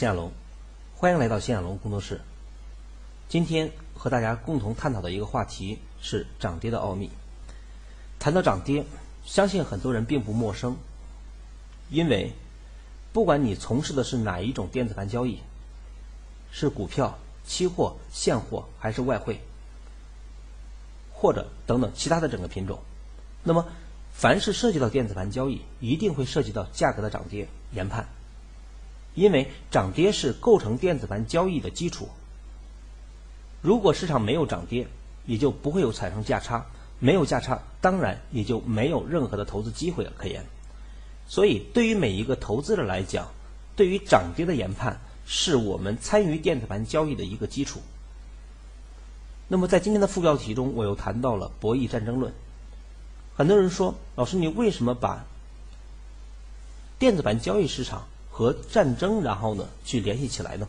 谢亚龙，欢迎来到谢亚龙工作室。今天和大家共同探讨的一个话题是涨跌的奥秘。谈到涨跌，相信很多人并不陌生，因为不管你从事的是哪一种电子盘交易，是股票、期货、现货还是外汇，或者等等其他的整个品种，那么凡是涉及到电子盘交易，一定会涉及到价格的涨跌研判。因为涨跌是构成电子盘交易的基础。如果市场没有涨跌，也就不会有产生价差，没有价差，当然也就没有任何的投资机会可言。所以，对于每一个投资者来讲，对于涨跌的研判，是我们参与电子盘交易的一个基础。那么，在今天的副标题中，我又谈到了博弈战争论。很多人说，老师，你为什么把电子盘交易市场？和战争，然后呢，去联系起来呢？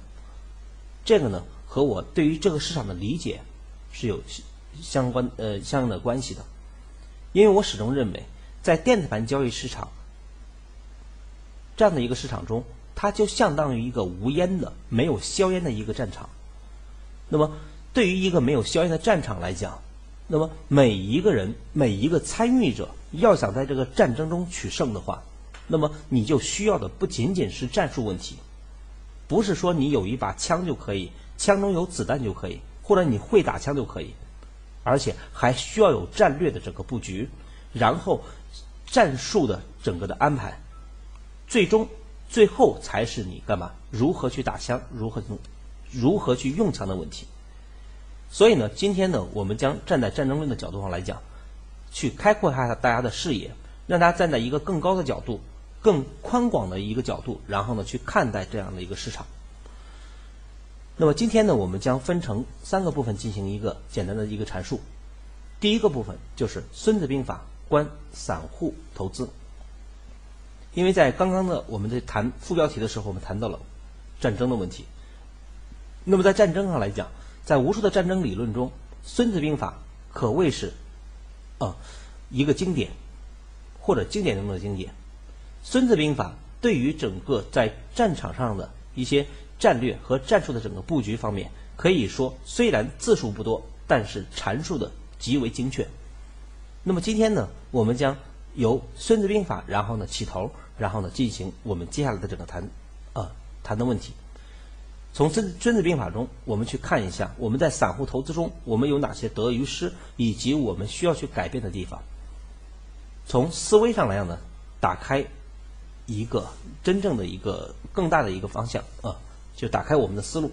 这个呢，和我对于这个市场的理解是有相关呃相应的关系的。因为我始终认为，在电子盘交易市场这样的一个市场中，它就相当于一个无烟的、没有硝烟的一个战场。那么，对于一个没有硝烟的战场来讲，那么每一个人、每一个参与者要想在这个战争中取胜的话，那么你就需要的不仅仅是战术问题，不是说你有一把枪就可以，枪中有子弹就可以，或者你会打枪就可以，而且还需要有战略的整个布局，然后战术的整个的安排，最终最后才是你干嘛？如何去打枪？如何用？如何去用枪的问题？所以呢，今天呢，我们将站在战争论的角度上来讲，去开阔一下大家的视野，让大家站在一个更高的角度。更宽广的一个角度，然后呢去看待这样的一个市场。那么今天呢，我们将分成三个部分进行一个简单的一个阐述。第一个部分就是《孙子兵法》观散户投资。因为在刚刚的我们在谈副标题的时候，我们谈到了战争的问题。那么在战争上来讲，在无数的战争理论中，《孙子兵法》可谓是啊一个经典，或者经典中的经典。孙子兵法对于整个在战场上的一些战略和战术的整个布局方面，可以说虽然字数不多，但是阐述的极为精确。那么今天呢，我们将由孙子兵法，然后呢起头，然后呢进行我们接下来的整个谈啊谈的问题。从孙孙子兵法中，我们去看一下我们在散户投资中我们有哪些得与失，以及我们需要去改变的地方。从思维上来讲呢，打开。一个真正的一个更大的一个方向啊，就打开我们的思路。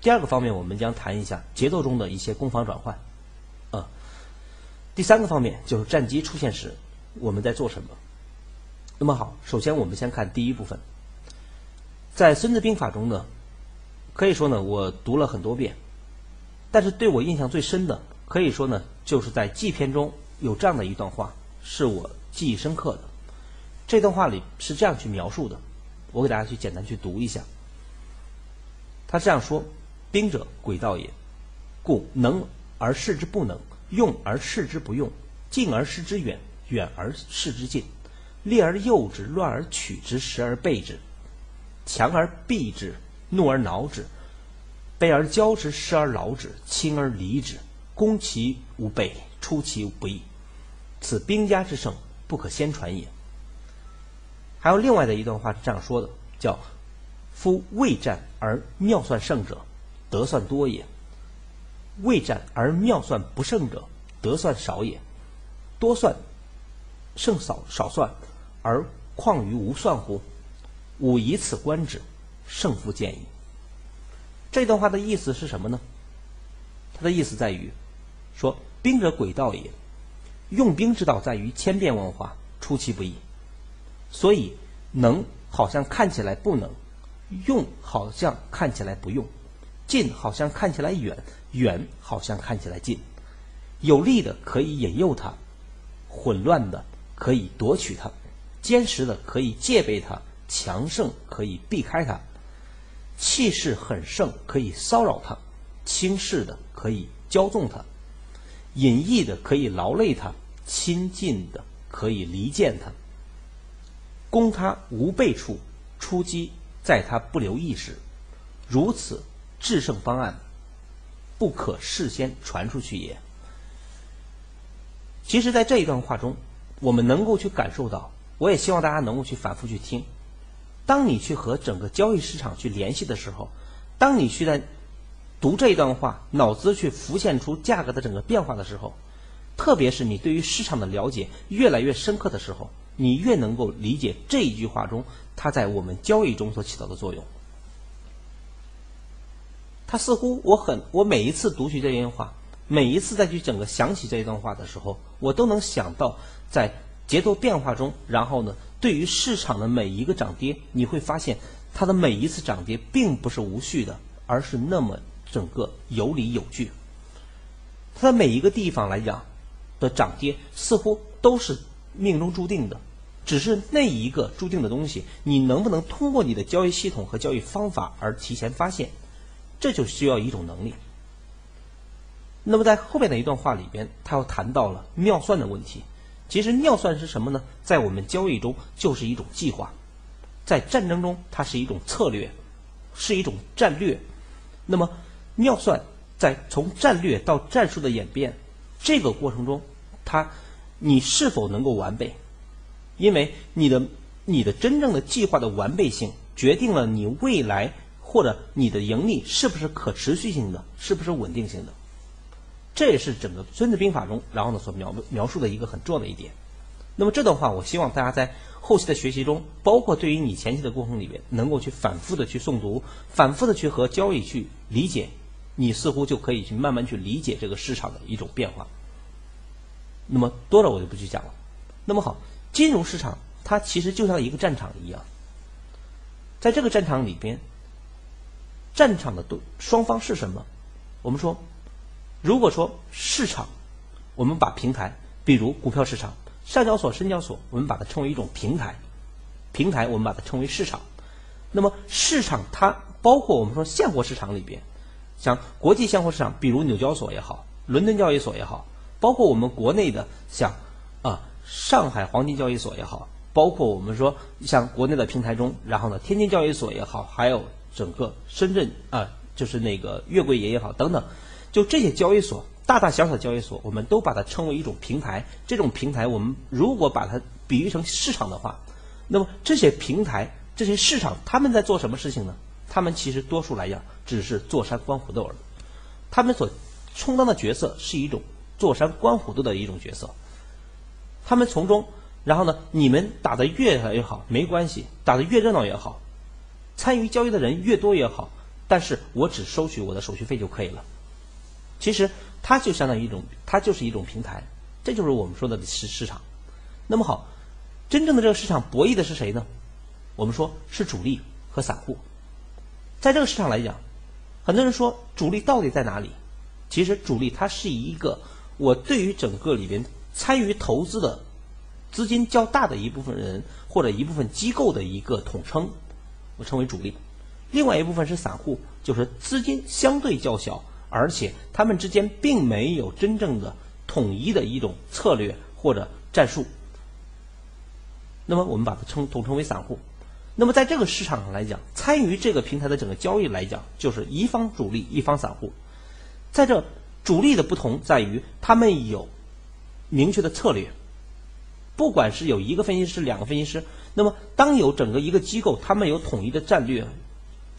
第二个方面，我们将谈一下节奏中的一些攻防转换啊。第三个方面就是战机出现时我们在做什么。那么好，首先我们先看第一部分，在《孙子兵法》中呢，可以说呢我读了很多遍，但是对我印象最深的，可以说呢就是在纪篇中有这样的一段话，是我记忆深刻的。这段话里是这样去描述的，我给大家去简单去读一下。他这样说：“兵者，诡道也。故能而示之不能，用而示之不用，近而示之远，远而示之近，利而诱之，乱而取之，时而备之，强而避之，怒而挠之，卑而骄之，失而劳之，轻而离之，攻其无备，出其不意。此兵家之胜，不可先传也。”还有另外的一段话是这样说的，叫“夫未战而妙算胜者，得算多也；未战而妙算不胜者，得算少也。多算胜少少算，而况于无算乎？吾以此观之，胜负见矣。”这段话的意思是什么呢？它的意思在于说，兵者诡道也，用兵之道在于千变万化，出其不意。所以，能好像看起来不能，用好像看起来不用，近好像看起来远，远好像看起来近。有利的可以引诱他，混乱的可以夺取他，坚实的可以戒备他，强盛可以避开他，气势很盛可以骚扰他，轻视的可以骄纵他，隐逸的可以劳累他，亲近的可以离间他。攻他无备处，出击在他不留意时，如此制胜方案，不可事先传出去也。其实，在这一段话中，我们能够去感受到，我也希望大家能够去反复去听。当你去和整个交易市场去联系的时候，当你去在读这一段话，脑子去浮现出价格的整个变化的时候，特别是你对于市场的了解越来越深刻的时候，你越能够理解这一句话中它在我们交易中所起到的作用。它似乎我很我每一次读取这段话，每一次再去整个想起这一段话的时候，我都能想到在节奏变化中，然后呢？对于市场的每一个涨跌，你会发现它的每一次涨跌并不是无序的，而是那么整个有理有据。它的每一个地方来讲的涨跌似乎都是命中注定的，只是那一个注定的东西，你能不能通过你的交易系统和交易方法而提前发现，这就需要一种能力。那么在后面的一段话里边，他又谈到了妙算的问题。其实妙算是什么呢？在我们交易中就是一种计划，在战争中它是一种策略，是一种战略。那么妙算在从战略到战术的演变这个过程中，它你是否能够完备？因为你的你的真正的计划的完备性，决定了你未来或者你的盈利是不是可持续性的，是不是稳定性的。这也是整个《孙子兵法》中，然后呢所描描述的一个很重要的一点。那么这段话，我希望大家在后期的学习中，包括对于你前期的过程里面，能够去反复的去诵读，反复的去和交易去理解，你似乎就可以去慢慢去理解这个市场的一种变化。那么多了我就不去讲了。那么好，金融市场它其实就像一个战场一样，在这个战场里边，战场的对双方是什么？我们说。如果说市场，我们把平台，比如股票市场、上交所、深交所，我们把它称为一种平台，平台我们把它称为市场。那么市场它包括我们说现货市场里边，像国际现货市场，比如纽交所也好，伦敦交易所也好，包括我们国内的像上海黄金交易所也好，包括我们说像国内的平台中，然后呢天津交易所也好，还有整个深圳啊就是那个月桂也也好等等。就这些交易所，大大小小的交易所，我们都把它称为一种平台。这种平台，我们如果把它比喻成市场的话，那么这些平台、这些市场，他们在做什么事情呢？他们其实多数来讲，只是坐山观虎斗而已。他们所充当的角色是一种坐山观虎斗的一种角色。他们从中，然后呢，你们打得越来越好没关系，打得越热闹也好，参与交易的人越多也好，但是我只收取我的手续费就可以了。其实它就相当于一种，它就是一种平台，这就是我们说的市市场。那么好，真正的这个市场博弈的是谁呢？我们说是主力和散户。在这个市场来讲，很多人说主力到底在哪里？其实主力它是一个我对于整个里边参与投资的资金较大的一部分人或者一部分机构的一个统称，我称为主力。另外一部分是散户，就是资金相对较小。而且他们之间并没有真正的统一的一种策略或者战术，那么我们把它称统称为散户。那么在这个市场上来讲，参与这个平台的整个交易来讲，就是一方主力，一方散户。在这主力的不同在于，他们有明确的策略，不管是有一个分析师、两个分析师，那么当有整个一个机构，他们有统一的战略。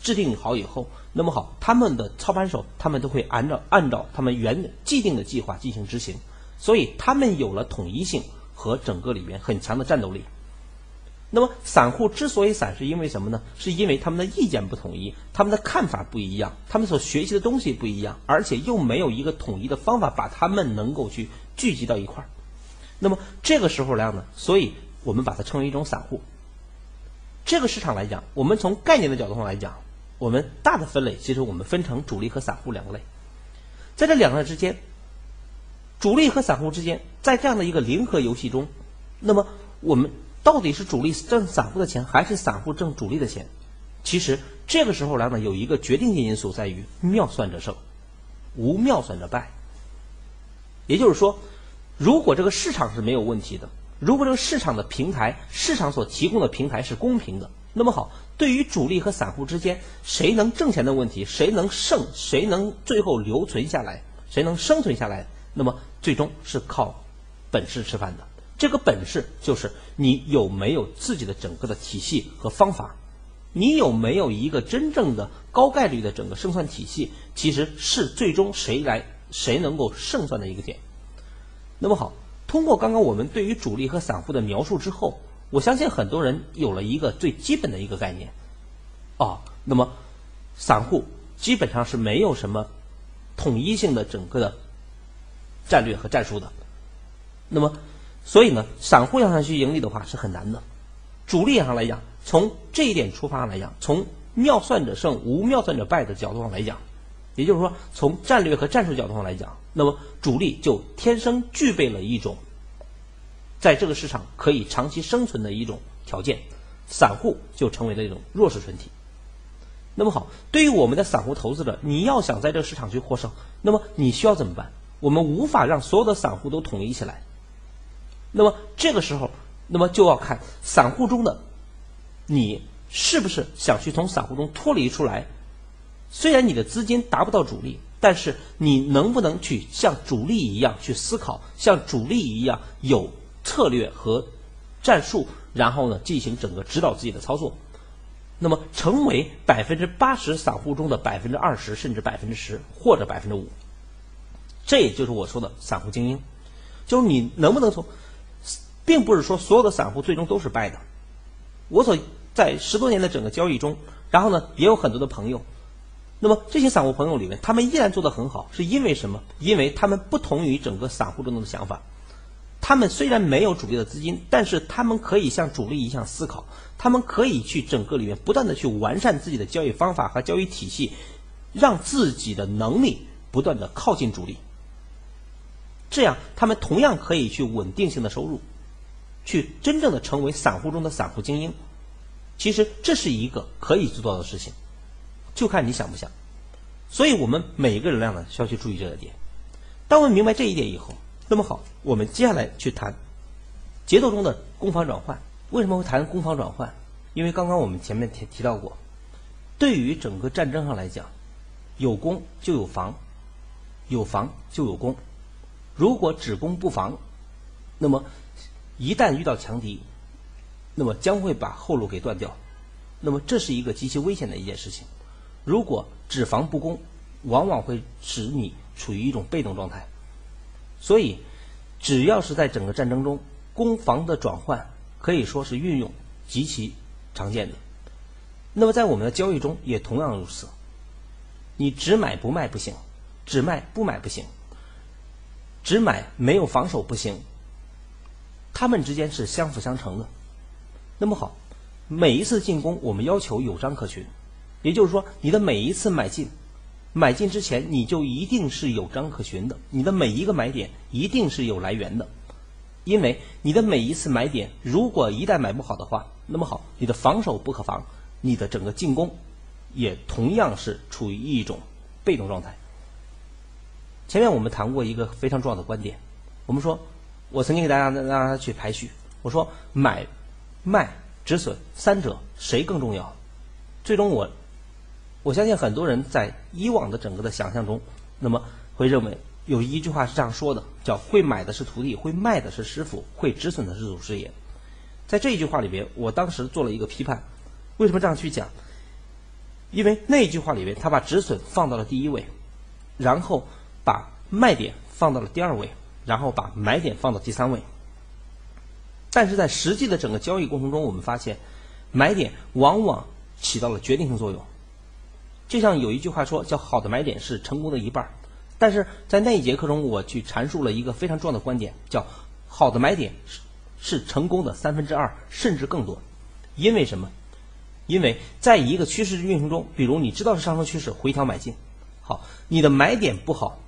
制定好以后，那么好，他们的操盘手他们都会按照按照他们原既定的计划进行执行，所以他们有了统一性和整个里面很强的战斗力。那么散户之所以散，是因为什么呢？是因为他们的意见不统一，他们的看法不一样，他们所学习的东西不一样，而且又没有一个统一的方法把他们能够去聚集到一块儿。那么这个时候来讲呢，所以我们把它称为一种散户。这个市场来讲，我们从概念的角度上来讲。我们大的分类，其实我们分成主力和散户两个类，在这两个之间，主力和散户之间，在这样的一个零和游戏中，那么我们到底是主力挣散户的钱，还是散户挣主力的钱？其实这个时候来呢，有一个决定性因素在于妙算者胜，无妙算者败。也就是说，如果这个市场是没有问题的，如果这个市场的平台，市场所提供的平台是公平的。那么好，对于主力和散户之间谁能挣钱的问题，谁能胜，谁能最后留存下来，谁能生存下来，那么最终是靠本事吃饭的。这个本事就是你有没有自己的整个的体系和方法，你有没有一个真正的高概率的整个胜算体系，其实是最终谁来谁能够胜算的一个点。那么好，通过刚刚我们对于主力和散户的描述之后。我相信很多人有了一个最基本的一个概念，啊，那么散户基本上是没有什么统一性的整个的战略和战术的。那么，所以呢，散户要想去盈利的话是很难的。主力上来讲，从这一点出发上来讲，从妙算者胜，无妙算者败的角度上来讲，也就是说，从战略和战术角度上来讲，那么主力就天生具备了一种。在这个市场可以长期生存的一种条件，散户就成为了一种弱势群体。那么好，对于我们的散户投资者，你要想在这个市场去获胜，那么你需要怎么办？我们无法让所有的散户都统一起来。那么这个时候，那么就要看散户中的你是不是想去从散户中脱离出来。虽然你的资金达不到主力，但是你能不能去像主力一样去思考，像主力一样有？策略和战术，然后呢进行整个指导自己的操作，那么成为百分之八十散户中的百分之二十，甚至百分之十或者百分之五，这也就是我说的散户精英，就是你能不能从，并不是说所有的散户最终都是败的。我所在十多年的整个交易中，然后呢也有很多的朋友，那么这些散户朋友里面，他们依然做得很好，是因为什么？因为他们不同于整个散户中的想法。他们虽然没有主力的资金，但是他们可以像主力一样思考，他们可以去整个里面不断的去完善自己的交易方法和交易体系，让自己的能力不断的靠近主力。这样，他们同样可以去稳定性的收入，去真正的成为散户中的散户精英。其实这是一个可以做到的事情，就看你想不想。所以我们每一个人呢需要去注意这个点。当我们明白这一点以后。那么好，我们接下来去谈节奏中的攻防转换。为什么会谈攻防转换？因为刚刚我们前面提提到过，对于整个战争上来讲，有攻就有防，有防就有攻。如果只攻不防，那么一旦遇到强敌，那么将会把后路给断掉。那么这是一个极其危险的一件事情。如果只防不攻，往往会使你处于一种被动状态。所以，只要是在整个战争中，攻防的转换可以说是运用极其常见的。那么在我们的交易中也同样如此。你只买不卖不行，只卖不买不行，只买没有防守不行。他们之间是相辅相成的。那么好，每一次进攻我们要求有章可循，也就是说，你的每一次买进。买进之前，你就一定是有章可循的。你的每一个买点一定是有来源的，因为你的每一次买点，如果一旦买不好的话，那么好，你的防守不可防，你的整个进攻也同样是处于一种被动状态。前面我们谈过一个非常重要的观点，我们说，我曾经给大家让大家去排序，我说买、卖、止损三者谁更重要？最终我。我相信很多人在以往的整个的想象中，那么会认为有一句话是这样说的，叫“会买的是徒弟，会卖的是师傅，会止损的是祖师爷”。在这一句话里边，我当时做了一个批判。为什么这样去讲？因为那句话里边，他把止损放到了第一位，然后把卖点放到了第二位，然后把买点放到第三位。但是在实际的整个交易过程中，我们发现，买点往往起到了决定性作用。就像有一句话说，叫“好的买点是成功的一半”，但是在那一节课中，我去阐述了一个非常重要的观点，叫“好的买点是是成功的三分之二，甚至更多”。因为什么？因为在一个趋势运行中，比如你知道是上升趋势，回调买进，好，你的买点不好，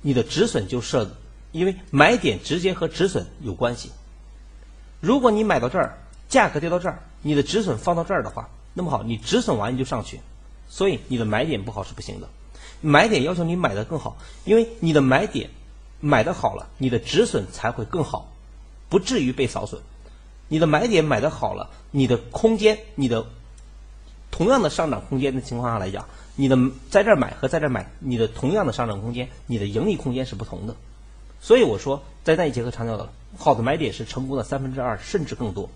你的止损就设，因为买点直接和止损有关系。如果你买到这儿，价格跌到这儿，你的止损放到这儿的话，那么好，你止损完你就上去。所以你的买点不好是不行的，买点要求你买的更好，因为你的买点买的好了，你的止损才会更好，不至于被扫损。你的买点买的好了，你的空间、你的同样的上涨空间的情况下来讲，你的在这儿买和在这儿买，你的同样的上涨空间，你的盈利空间是不同的。所以我说，在那一节课强调的，好的买点是成功的三分之二甚至更多，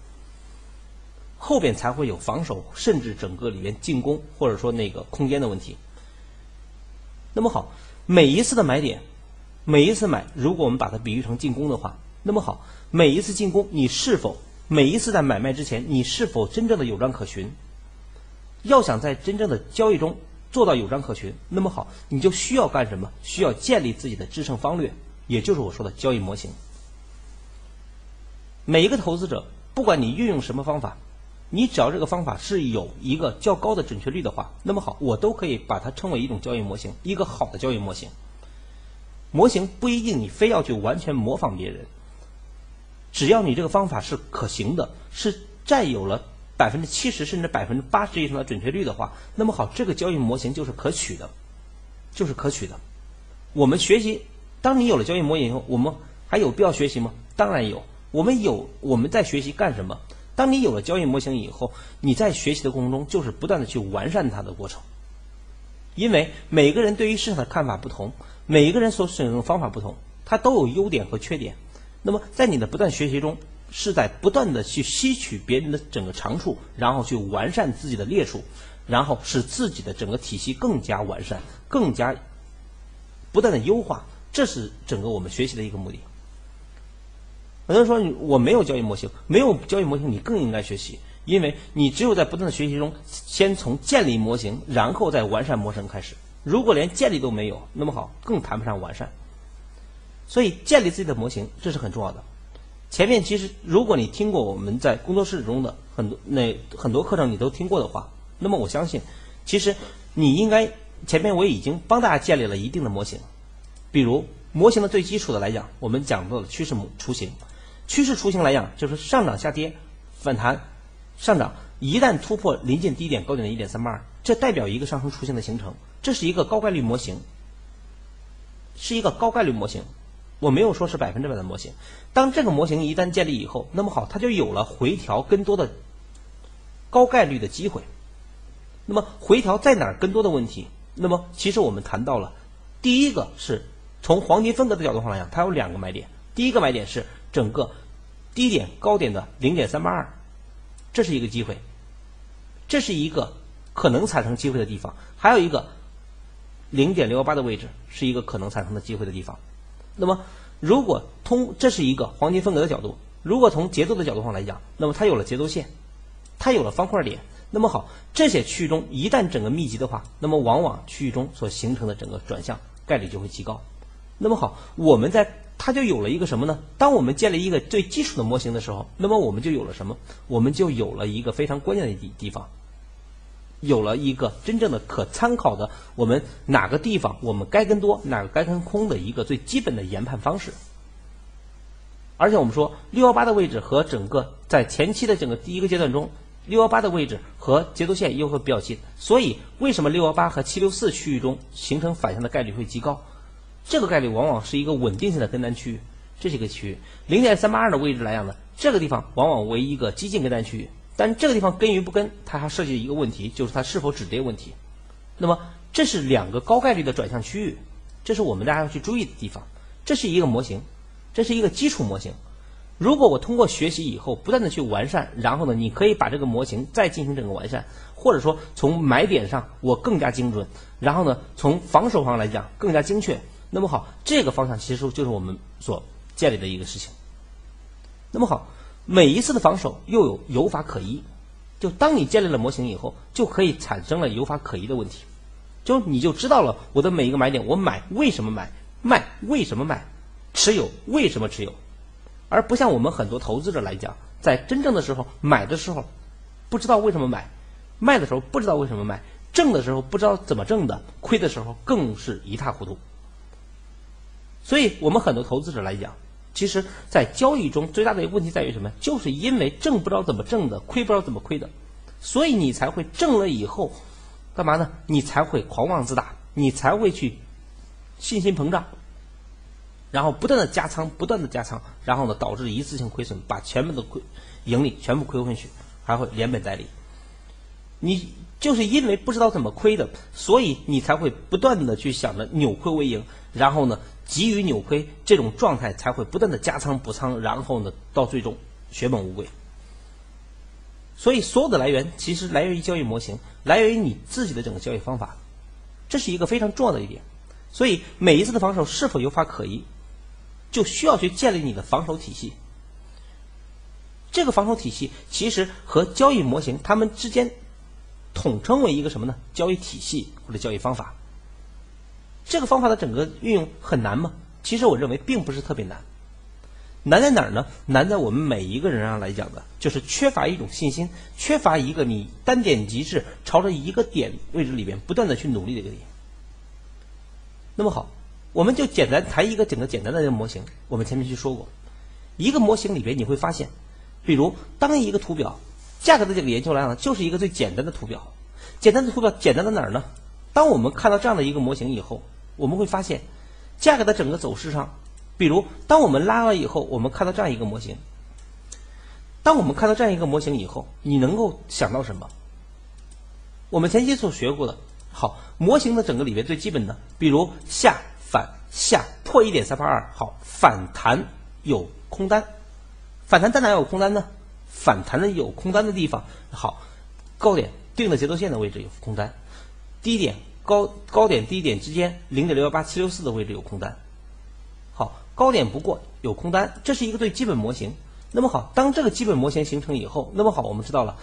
后边才会有防守，甚至整个里面进攻或者说那个空间的问题。那么好，每一次的买点，每一次买，如果我们把它比喻成进攻的话，那么好，每一次进攻，你是否每一次在买卖之前，你是否真正的有章可循？要想在真正的交易中做到有章可循，那么好，你就需要干什么？需要建立自己的制胜方略。也就是我说的交易模型。每一个投资者，不管你运用什么方法，你只要这个方法是有一个较高的准确率的话，那么好，我都可以把它称为一种交易模型，一个好的交易模型。模型不一定你非要去完全模仿别人，只要你这个方法是可行的，是占有了百分之七十甚至百分之八十以上的准确率的话，那么好，这个交易模型就是可取的，就是可取的。我们学习。当你有了交易模型以后，我们还有必要学习吗？当然有。我们有我们在学习干什么？当你有了交易模型以后，你在学习的过程中就是不断的去完善它的过程。因为每个人对于市场的看法不同，每一个人所使用的方法不同，它都有优点和缺点。那么在你的不断学习中，是在不断的去吸取别人的整个长处，然后去完善自己的劣处，然后使自己的整个体系更加完善，更加不断的优化。这是整个我们学习的一个目的。很多人说我没有交易模型，没有交易模型，你更应该学习，因为你只有在不断的学习中，先从建立模型，然后再完善模型开始。如果连建立都没有，那么好，更谈不上完善。所以建立自己的模型，这是很重要的。前面其实，如果你听过我们在工作室中的很多那很多课程，你都听过的话，那么我相信，其实你应该前面我已经帮大家建立了一定的模型。比如模型的最基础的来讲，我们讲到的趋势模雏形，趋势雏形来讲就是上涨下跌反弹上涨，一旦突破临近低点高点的一点三八二，这代表一个上升雏形的形成，这是一个高概率模型，是一个高概率模型，我没有说是百分之百的模型。当这个模型一旦建立以后，那么好，它就有了回调更多的高概率的机会。那么回调在哪儿更多的问题？那么其实我们谈到了第一个是。从黄金分割的角度上来讲，它有两个买点。第一个买点是整个低点高点的零点三八二，这是一个机会，这是一个可能产生机会的地方。还有一个零点六幺八的位置是一个可能产生的机会的地方。那么，如果通这是一个黄金分割的角度，如果从节奏的角度上来讲，那么它有了节奏线，它有了方块点。那么好，这些区域中一旦整个密集的话，那么往往区域中所形成的整个转向概率就会极高。那么好，我们在它就有了一个什么呢？当我们建立一个最基础的模型的时候，那么我们就有了什么？我们就有了一个非常关键的地地方，有了一个真正的可参考的，我们哪个地方我们该跟多，哪个该跟空的一个最基本的研判方式。而且我们说六幺八的位置和整个在前期的整个第一个阶段中，六幺八的位置和节奏线又会比较近，所以为什么六幺八和七六四区域中形成反向的概率会极高？这个概率往往是一个稳定性的跟单区域，这是一个区域。零点三八二的位置来讲呢，这个地方往往为一个激进跟单区域，但这个地方跟与不跟，它还涉及一个问题，就是它是否止跌问题。那么这是两个高概率的转向区域，这是我们大家要去注意的地方。这是一个模型，这是一个基础模型。如果我通过学习以后不断的去完善，然后呢，你可以把这个模型再进行整个完善，或者说从买点上我更加精准，然后呢，从防守上来讲更加精确。那么好，这个方向其实就是我们所建立的一个事情。那么好，每一次的防守又有有法可依，就当你建立了模型以后，就可以产生了有法可依的问题，就你就知道了我的每一个买点，我买为什么买，卖为什么卖，持有为什么持有，而不像我们很多投资者来讲，在真正的时候买的时候不知道为什么买，卖的时候不知道为什么卖，挣的时候不知道怎么挣的，亏的时候更是一塌糊涂。所以我们很多投资者来讲，其实，在交易中最大的一个问题在于什么？就是因为挣不知道怎么挣的，亏不知道怎么亏的，所以你才会挣了以后，干嘛呢？你才会狂妄自大，你才会去信心膨胀，然后不断的加仓，不断的加仓，然后呢，导致一次性亏损，把全部的亏盈利全部亏回去，还会连本带利。你就是因为不知道怎么亏的，所以你才会不断的去想着扭亏为盈，然后呢，急于扭亏，这种状态才会不断的加仓补仓，然后呢，到最终血本无归。所以，所有的来源其实来源于交易模型，来源于你自己的整个交易方法，这是一个非常重要的一点。所以，每一次的防守是否有法可依，就需要去建立你的防守体系。这个防守体系其实和交易模型它们之间统称为一个什么呢？交易体系或者交易方法。这个方法的整个运用很难吗？其实我认为并不是特别难。难在哪儿呢？难在我们每一个人上来讲的，就是缺乏一种信心，缺乏一个你单点极致，朝着一个点位置里边不断的去努力的一个点。那么好，我们就简单谈一个整个简单的模型。我们前面去说过，一个模型里边你会发现，比如当一个图表价格的这个研究来讲，就是一个最简单的图表。简单的图表简单在哪儿呢？当我们看到这样的一个模型以后，我们会发现价格的整个走势上。比如，当我们拉了以后，我们看到这样一个模型。当我们看到这样一个模型以后，你能够想到什么？我们前期所学过的，好，模型的整个里面最基本的，比如下反下破一点三八二，好，反弹有空单，反弹在哪有空单呢？反弹的有空单的地方，好，高点定的节奏线的位置有空单，低点高高点低点之间零点六幺八七六四的位置有空单。好高点不过有空单，这是一个最基本模型。那么好，当这个基本模型形成以后，那么好，我们知道了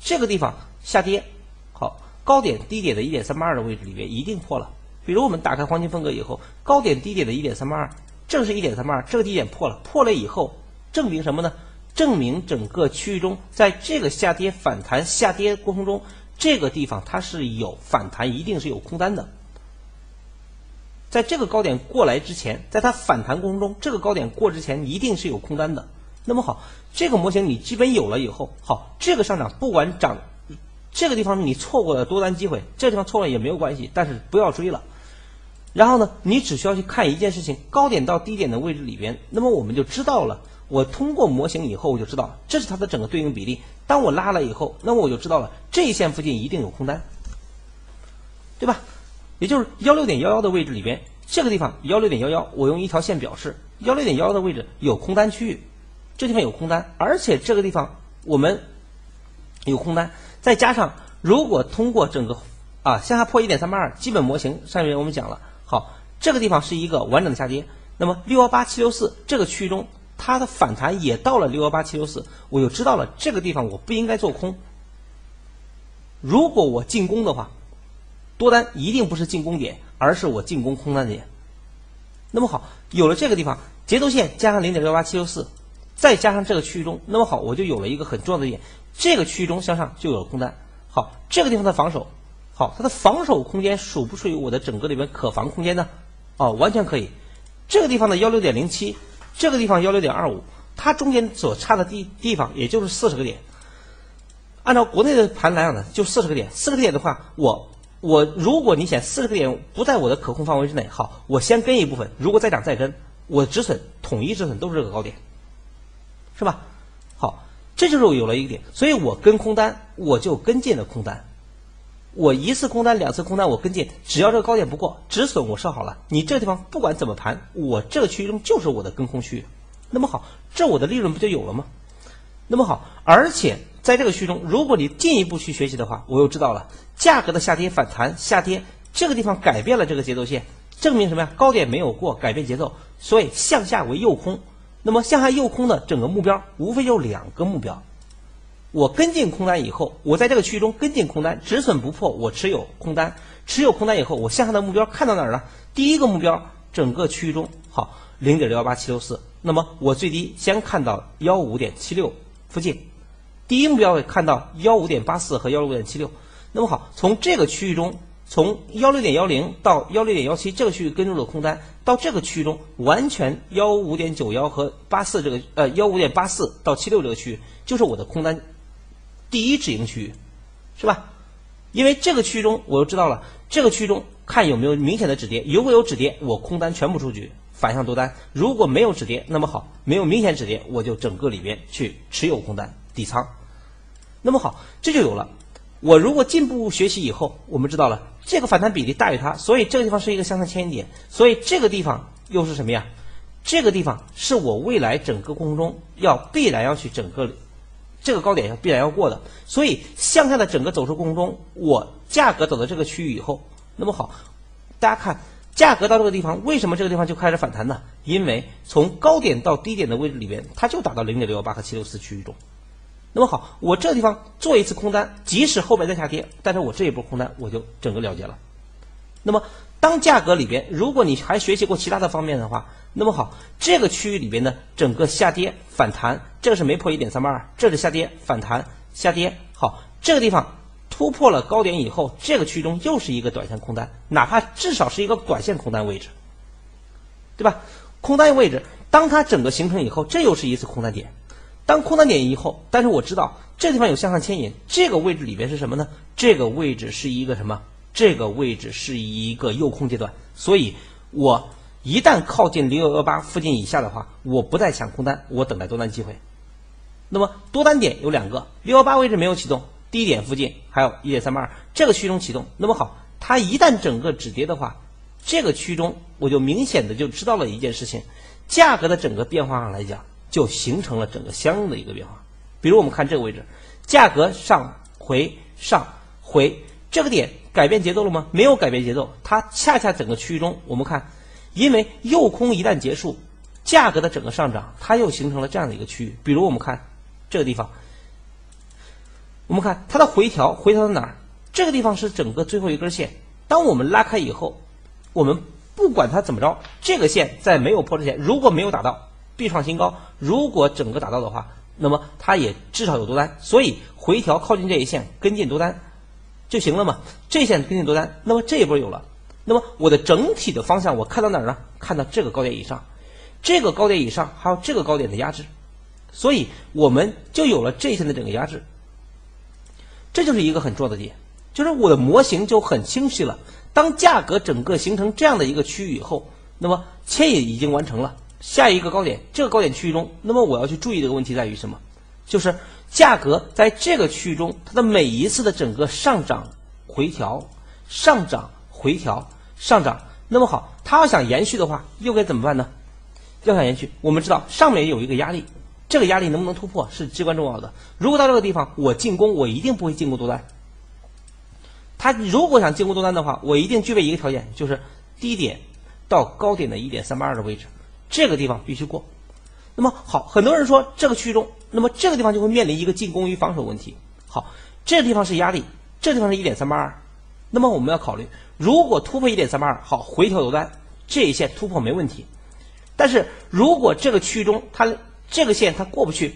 这个地方下跌，好，高点低点的一点三八二的位置里边一定破了。比如我们打开黄金分割以后，高点低点的一点三八二，正是一点三八二，这个低点破了，破了以后证明什么呢？证明整个区域中，在这个下跌反弹下跌过程中，这个地方它是有反弹，一定是有空单的。在这个高点过来之前，在它反弹过程中，这个高点过之前一定是有空单的。那么好，这个模型你基本有了以后，好，这个上涨不管涨，这个地方你错过了多单机会，这地方错了也没有关系，但是不要追了。然后呢，你只需要去看一件事情，高点到低点的位置里边，那么我们就知道了。我通过模型以后，我就知道这是它的整个对应比例。当我拉了以后，那么我就知道了这一线附近一定有空单，对吧？也就是幺六点幺幺的位置里边，这个地方幺六点幺幺，我用一条线表示幺六点幺幺的位置有空单区域，这地方有空单，而且这个地方我们有空单，再加上如果通过整个啊向下破一点三八二，基本模型上面我们讲了，好，这个地方是一个完整的下跌，那么六幺八七六四这个区域中，它的反弹也到了六幺八七六四，我就知道了这个地方我不应该做空，如果我进攻的话。多单一定不是进攻点，而是我进攻空单点。那么好，有了这个地方节奏线加上零点六八七六四，再加上这个区域中，那么好，我就有了一个很重要的点，这个区域中向上就有了空单。好，这个地方的防守，好，它的防守空间属不属于我的整个里面可防空间呢？哦，完全可以。这个地方的幺六点零七，这个地方幺六点二五，它中间所差的地地方也就是四十个点。按照国内的盘来讲呢，就四十个点，四十个点的话，我。我如果你想四十个点不在我的可控范围之内，好，我先跟一部分，如果再涨再跟，我止损统一止损都是这个高点，是吧？好，这就是我有了一个点，所以我跟空单我就跟进了空单，我一次空单两次空单我跟进，只要这个高点不过，止损我设好了，你这个地方不管怎么盘，我这个区域中就是我的跟空区域，那么好，这我的利润不就有了吗？那么好，而且。在这个区中，如果你进一步去学习的话，我又知道了价格的下跌反弹下跌，这个地方改变了这个节奏线，证明什么呀？高点没有过，改变节奏，所以向下为诱空。那么向下诱空的整个目标无非就两个目标：我跟进空单以后，我在这个区域中跟进空单，止损不破，我持有空单，持有空单以后，我向上的目标看到哪儿了？第一个目标，整个区域中好零点六幺八七六四，那么我最低先看到幺五点七六附近。第一目标会看到幺五点八四和幺六五点七六，那么好，从这个区域中，从幺六点幺零到幺六点幺七这个区域跟入了空单，到这个区域中，完全幺五点九幺和八四这个呃幺五点八四到七六这个区域就是我的空单第一止盈区域，是吧？因为这个区域中我又知道了，这个区域中看有没有明显的止跌，如果有止跌，我空单全部出局，反向多单；如果没有止跌，那么好，没有明显止跌，我就整个里边去持有空单底仓。那么好，这就有了。我如果进步学习以后，我们知道了这个反弹比例大于它，所以这个地方是一个向上牵引点，所以这个地方又是什么呀？这个地方是我未来整个过程中要必然要去整个这个高点要必然要过的，所以向下的整个走势过程中，我价格走到这个区域以后，那么好，大家看价格到这个地方，为什么这个地方就开始反弹呢？因为从高点到低点的位置里边，它就达到零点六幺八和七六四区域中。那么好，我这个地方做一次空单，即使后边再下跌，但是我这一波空单我就整个了结了。那么当价格里边，如果你还学习过其他的方面的话，那么好，这个区域里边呢整个下跌反弹，这个是没破一点三八二，这是下跌反弹下跌。好，这个地方突破了高点以后，这个区域中又是一个短线空单，哪怕至少是一个短线空单位置，对吧？空单位置，当它整个形成以后，这又是一次空单点。当空单点以后，但是我知道这地方有向上牵引，这个位置里边是什么呢？这个位置是一个什么？这个位置是一个诱空阶段，所以我一旦靠近六幺幺八附近以下的话，我不再抢空单，我等待多单机会。那么多单点有两个，六幺八位置没有启动，低点附近还有一点三八二这个区中启动。那么好，它一旦整个止跌的话，这个区中我就明显的就知道了一件事情，价格的整个变化上来讲。就形成了整个相应的一个变化，比如我们看这个位置，价格上回上回，这个点改变节奏了吗？没有改变节奏，它恰恰整个区域中，我们看，因为诱空一旦结束，价格的整个上涨，它又形成了这样的一个区域。比如我们看这个地方，我们看它的回调，回调到哪儿？这个地方是整个最后一根线，当我们拉开以后，我们不管它怎么着，这个线在没有破之前，如果没有打到。必创新高，如果整个打到的话，那么它也至少有多单，所以回调靠近这一线跟进多单就行了嘛。这线跟进多单，那么这一波有了，那么我的整体的方向我看到哪儿呢？看到这个高点以上，这个高点以上还有这个高点的压制，所以我们就有了这一天的整个压制。这就是一个很重要的点，就是我的模型就很清晰了。当价格整个形成这样的一个区域以后，那么牵引已经完成了。下一个高点，这个高点区域中，那么我要去注意的问题在于什么？就是价格在这个区域中，它的每一次的整个上涨、回调、上涨、回调、上涨，那么好，它要想延续的话，又该怎么办呢？要想延续，我们知道上面有一个压力，这个压力能不能突破是至关重要的。如果到这个地方我进攻，我一定不会进攻多单。它如果想进攻多单的话，我一定具备一个条件，就是低点到高点的一点三八二的位置。这个地方必须过，那么好，很多人说这个区域中，那么这个地方就会面临一个进攻与防守问题。好，这个地方是压力，这地方是一点三八二，那么我们要考虑，如果突破一点三八二，好，回调多单，这一线突破没问题。但是如果这个区域中它这个线它过不去，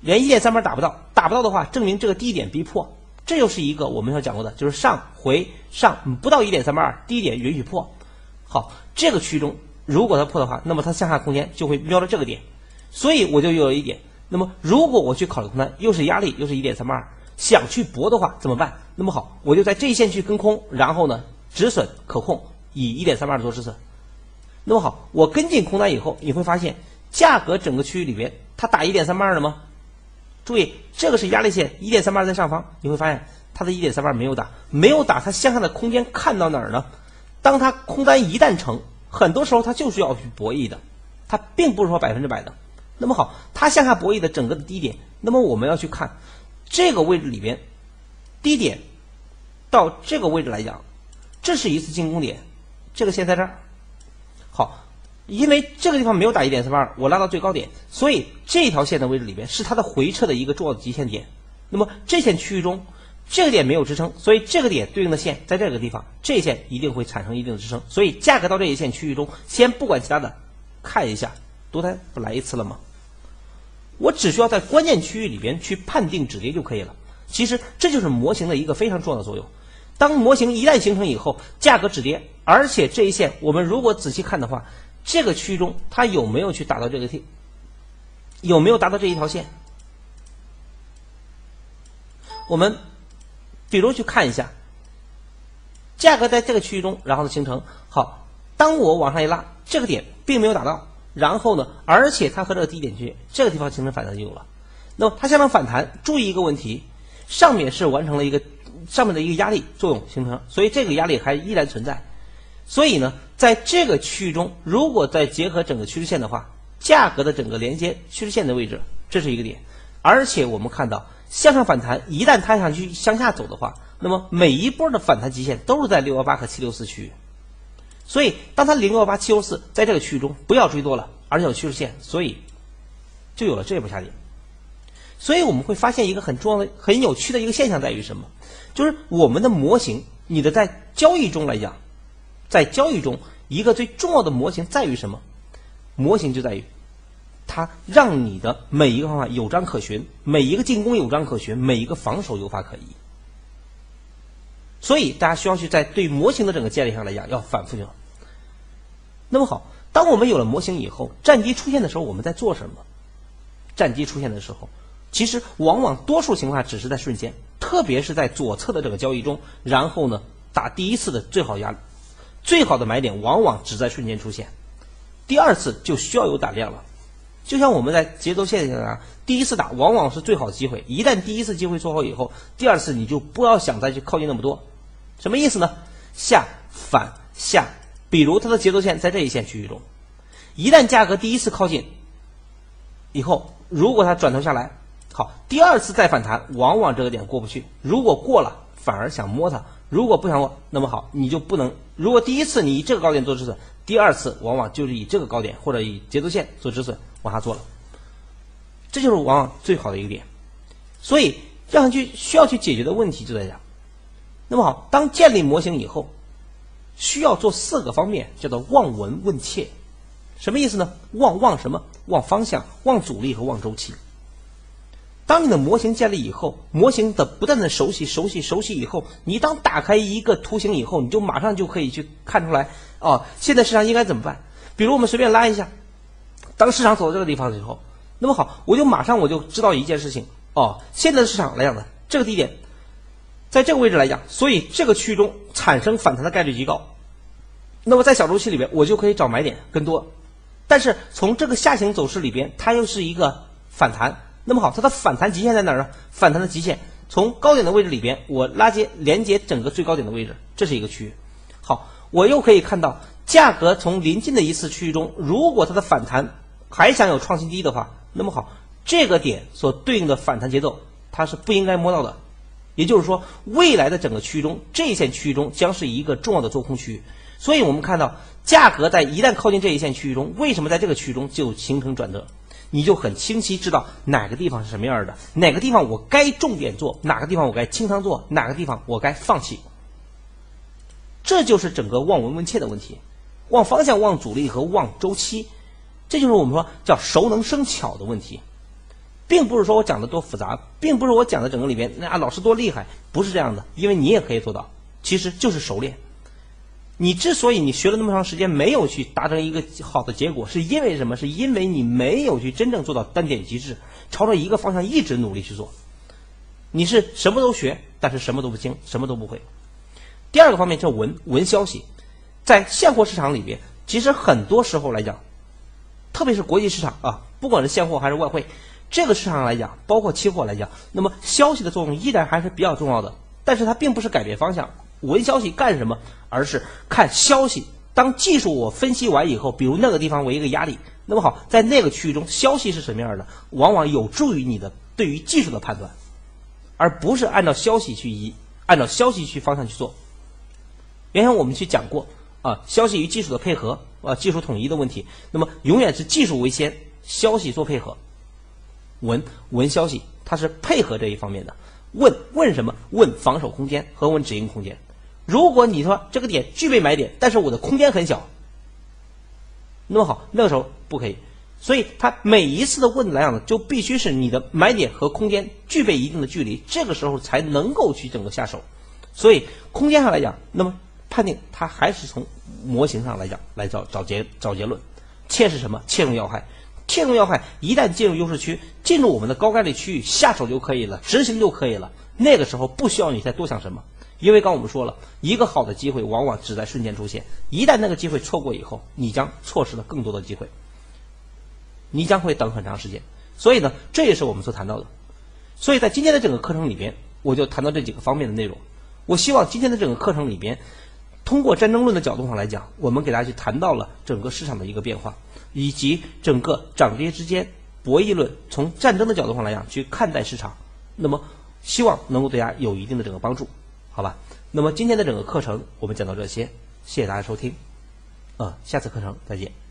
连一点三八打不到，打不到的话，证明这个低点逼破，这又是一个我们要讲过的，就是上回上不到一点三八二，低点允许破。好，这个区域中。如果它破的话，那么它向下空间就会瞄到这个点，所以我就有了一点。那么如果我去考虑空单，又是压力，又是一点三八二，想去搏的话怎么办？那么好，我就在这一线去跟空，然后呢止损可控，以一点三八二做止损。那么好，我跟进空单以后，你会发现价格整个区域里边，它打一点三八二了吗？注意，这个是压力线，一点三八二在上方，你会发现它的一点三八二没有打，没有打，它向下的空间看到哪儿呢？当它空单一旦成。很多时候它就是要去博弈的，它并不是说百分之百的。那么好，它向下博弈的整个的低点，那么我们要去看这个位置里边低点到这个位置来讲，这是一次进攻点，这个线在这儿。好，因为这个地方没有打一点三八二，我拉到最高点，所以这条线的位置里边是它的回撤的一个重要的极限点。那么这线区域中。这个点没有支撑，所以这个点对应的线在这个地方，这线一定会产生一定的支撑。所以价格到这一线区域中，先不管其他的，看一下多单不来一次了吗？我只需要在关键区域里边去判定止跌就可以了。其实这就是模型的一个非常重要的作用。当模型一旦形成以后，价格止跌，而且这一线我们如果仔细看的话，这个区域中它有没有去达到这个 T，有没有达到这一条线？我们。比如去看一下，价格在这个区域中，然后形成好。当我往上一拉，这个点并没有达到，然后呢，而且它和这个低点区这个地方形成反弹就有了。那么它向上反弹，注意一个问题，上面是完成了一个上面的一个压力作用形成，所以这个压力还依然存在。所以呢，在这个区域中，如果再结合整个趋势线的话，价格的整个连接趋势线的位置，这是一个点。而且我们看到向上反弹，一旦它想去向下走的话，那么每一波的反弹极限都是在六幺八和七六四区域。所以，当它零六幺八七六四在这个区域中，不要追多了，而且有趋势线，所以就有了这一波下跌。所以我们会发现一个很重要的、很有趣的一个现象在于什么？就是我们的模型，你的在交易中来讲，在交易中一个最重要的模型在于什么？模型就在于它让你的每一个方法有章可循，每一个进攻有章可循，每一个防守有法可依。所以大家需要去在对模型的整个建立上来讲，要反复用。那么好，当我们有了模型以后，战机出现的时候，我们在做什么？战机出现的时候，其实往往多数情况下只是在瞬间，特别是在左侧的这个交易中，然后呢打第一次的最好压，最好的买点往往只在瞬间出现，第二次就需要有胆量了。就像我们在节奏线上，第一次打往往是最好的机会，一旦第一次机会做好以后，第二次你就不要想再去靠近那么多。什么意思呢？下反下，比如它的节奏线在这一线区域中，一旦价格第一次靠近以后，如果它转头下来，好，第二次再反弹，往往这个点过不去。如果过了，反而想摸它；如果不想摸，那么好，你就不能。如果第一次你以这个高点做止损，第二次往往就是以这个高点或者以节奏线做止损往下做了，这就是往往最好的一个点。所以要去需要去解决的问题就在这。那么好，当建立模型以后，需要做四个方面，叫做望闻问切。什么意思呢？望望什么？望方向、望阻力和望周期。当你的模型建立以后，模型的不断的熟悉、熟悉、熟悉以后，你当打开一个图形以后，你就马上就可以去看出来，哦，现在市场应该怎么办？比如我们随便拉一下，当市场走到这个地方的时候，那么好，我就马上我就知道一件事情，哦，现在的市场来讲呢，这个低点。在这个位置来讲，所以这个区域中产生反弹的概率极高。那么在小周期里边，我就可以找买点更多。但是从这个下行走势里边，它又是一个反弹。那么好，它的反弹极限在哪儿呢？反弹的极限从高点的位置里边，我拉接连接整个最高点的位置，这是一个区域。好，我又可以看到价格从临近的一次区域中，如果它的反弹还想有创新低的话，那么好，这个点所对应的反弹节奏，它是不应该摸到的。也就是说，未来的整个区域中，这一线区域中将是一个重要的做空区域。所以我们看到，价格在一旦靠近这一线区域中，为什么在这个区域中就形成转折？你就很清晰知道哪个地方是什么样的，哪个地方我该重点做，哪个地方我该清仓做，哪个地方我该放弃。这就是整个望闻问切的问题，望方向、望阻力和望周期，这就是我们说叫熟能生巧的问题。并不是说我讲的多复杂，并不是我讲的整个里边那老师多厉害，不是这样的，因为你也可以做到，其实就是熟练。你之所以你学了那么长时间没有去达成一个好的结果，是因为什么？是因为你没有去真正做到单点极致，朝着一个方向一直努力去做。你是什么都学，但是什么都不精，什么都不会。第二个方面叫闻闻消息，在现货市场里边，其实很多时候来讲，特别是国际市场啊，不管是现货还是外汇。这个市场来讲，包括期货来讲，那么消息的作用依然还是比较重要的，但是它并不是改变方向。闻消息干什么？而是看消息。当技术我分析完以后，比如那个地方为一个压力，那么好，在那个区域中，消息是什么样的，往往有助于你的对于技术的判断，而不是按照消息去移按照消息去方向去做。原先我们去讲过啊，消息与技术的配合啊，技术统一的问题，那么永远是技术为先，消息做配合。闻闻消息，它是配合这一方面的。问问什么？问防守空间和问止盈空间。如果你说这个点具备买点，但是我的空间很小，那么好，那个时候不可以。所以它每一次的问来讲呢，就必须是你的买点和空间具备一定的距离，这个时候才能够去整个下手。所以空间上来讲，那么判定它还是从模型上来讲来找找结找结论。切是什么？切中要害。切中要害，一旦进入优势区，进入我们的高概率区域，下手就可以了，执行就可以了。那个时候不需要你再多想什么，因为刚我们说了一个好的机会往往只在瞬间出现，一旦那个机会错过以后，你将错失了更多的机会，你将会等很长时间。所以呢，这也是我们所谈到的。所以在今天的整个课程里边，我就谈到这几个方面的内容。我希望今天的整个课程里边，通过战争论的角度上来讲，我们给大家去谈到了整个市场的一个变化，以及整个涨跌之间博弈论，从战争的角度上来讲去看待市场。那么，希望能够对大家有一定的整个帮助，好吧？那么今天的整个课程我们讲到这些，谢谢大家收听，呃，下次课程再见。